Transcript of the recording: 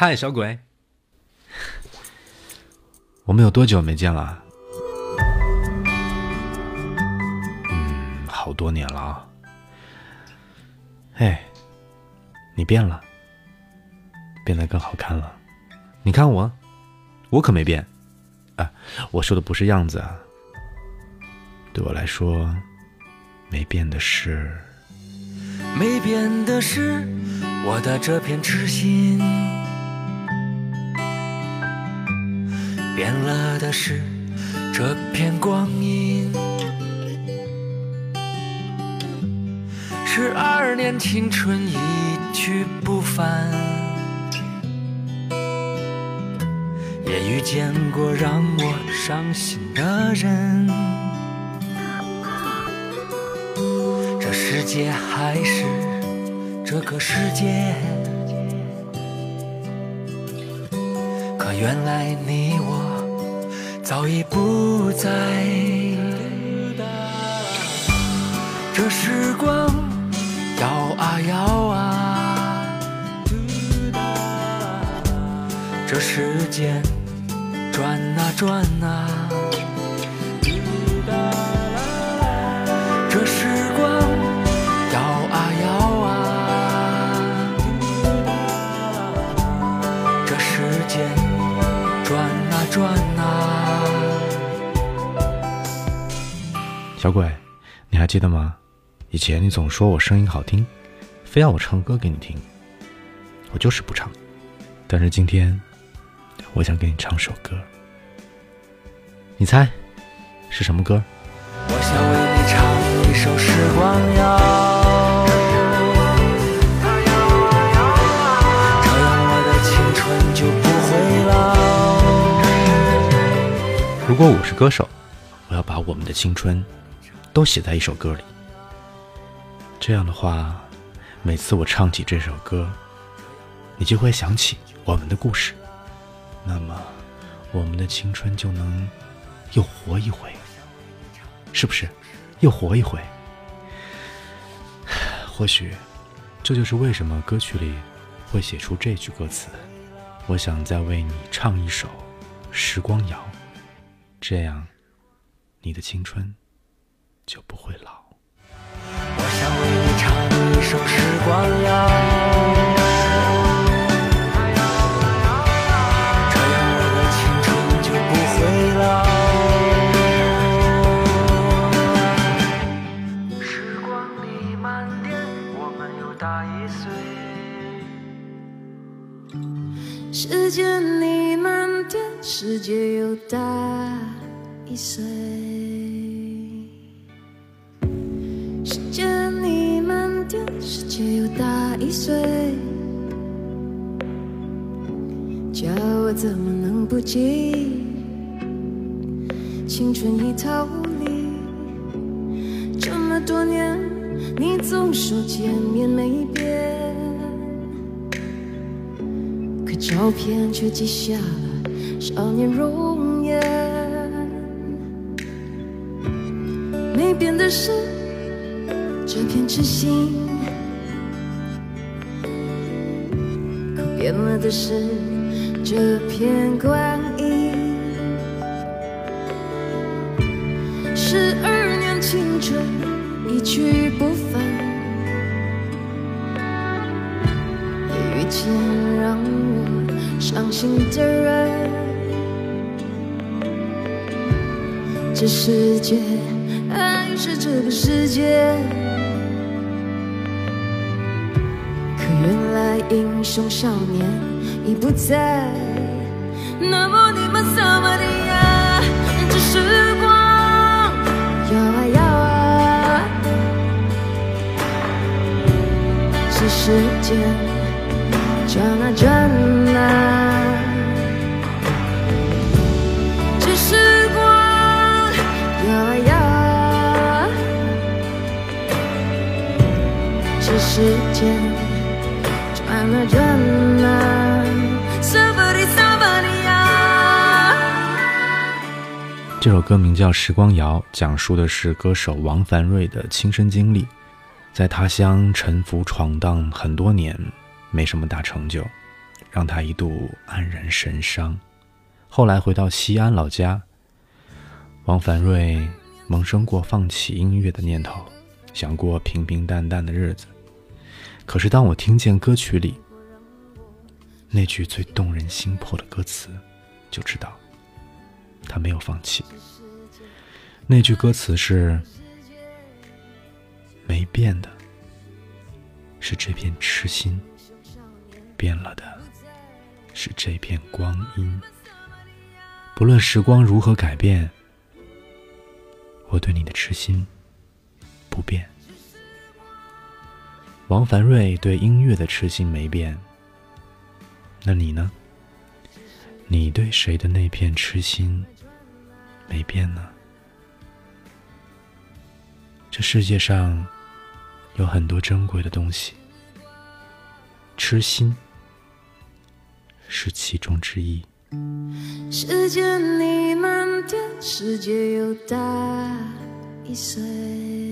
嗨，小鬼，我们有多久没见了？嗯，好多年了啊。哎，你变了，变得更好看了。你看我，我可没变。啊，我说的不是样子啊。对我来说，没变的是，没变的是我的这片痴心，变了的是这片光阴。十二年青春一去不返，也遇见过让我伤心的人。这世界还是这个世界，原来你我早已不在。这时光摇啊摇啊，这时间转啊转啊。转啊转啊。小鬼，你还记得吗？以前你总说我声音好听，非要我唱歌给你听，我就是不唱。但是今天，我想给你唱首歌，你猜是什么歌？我想为你唱一首《时光谣》，如果我是歌手，我要把我们的青春都写在一首歌里。这样的话，每次我唱起这首歌，你就会想起我们的故事，那么我们的青春就能又活一回，是不是？又活一回。或许，这就是为什么歌曲里会写出这句歌词：“我想再为你唱一首《时光谣》，这样你的青春就不会老。”我想为你唱一首《时光谣》，时光里漫点，我们又大一岁。时间里漫点，世界又大一岁。时间里漫点，世界又大一岁。叫我怎么能不记？青春已逃离，这么多年，你总说见面没变。可照片却记下了少年容颜。没变的是这片痴心，可变了的是这片光阴。十二年青春一去不返。也遇见让我伤心的人。这世界还是这个世界，可原来英雄少年已不在。那么你们怎么的呀？这时光摇啊摇啊。这时间转啊转啊，这时间转啊转啊。这首歌名叫《时光谣》，讲述的是歌手王凡瑞的亲身经历。在他乡沉浮闯荡很多年，没什么大成就，让他一度黯然神伤。后来回到西安老家，王凡瑞萌生过放弃音乐的念头，想过平平淡淡的日子。可是当我听见歌曲里那句最动人心魄的歌词，就知道他没有放弃。那句歌词是：“没变的，是这片痴心；变了的，是这片光阴。不论时光如何改变，我对你的痴心不变。”王凡瑞对音乐的痴心没变，那你呢？你对谁的那片痴心没变呢？这世界上有很多珍贵的东西，痴心是其中之一。时间你慢点，世界又大一岁。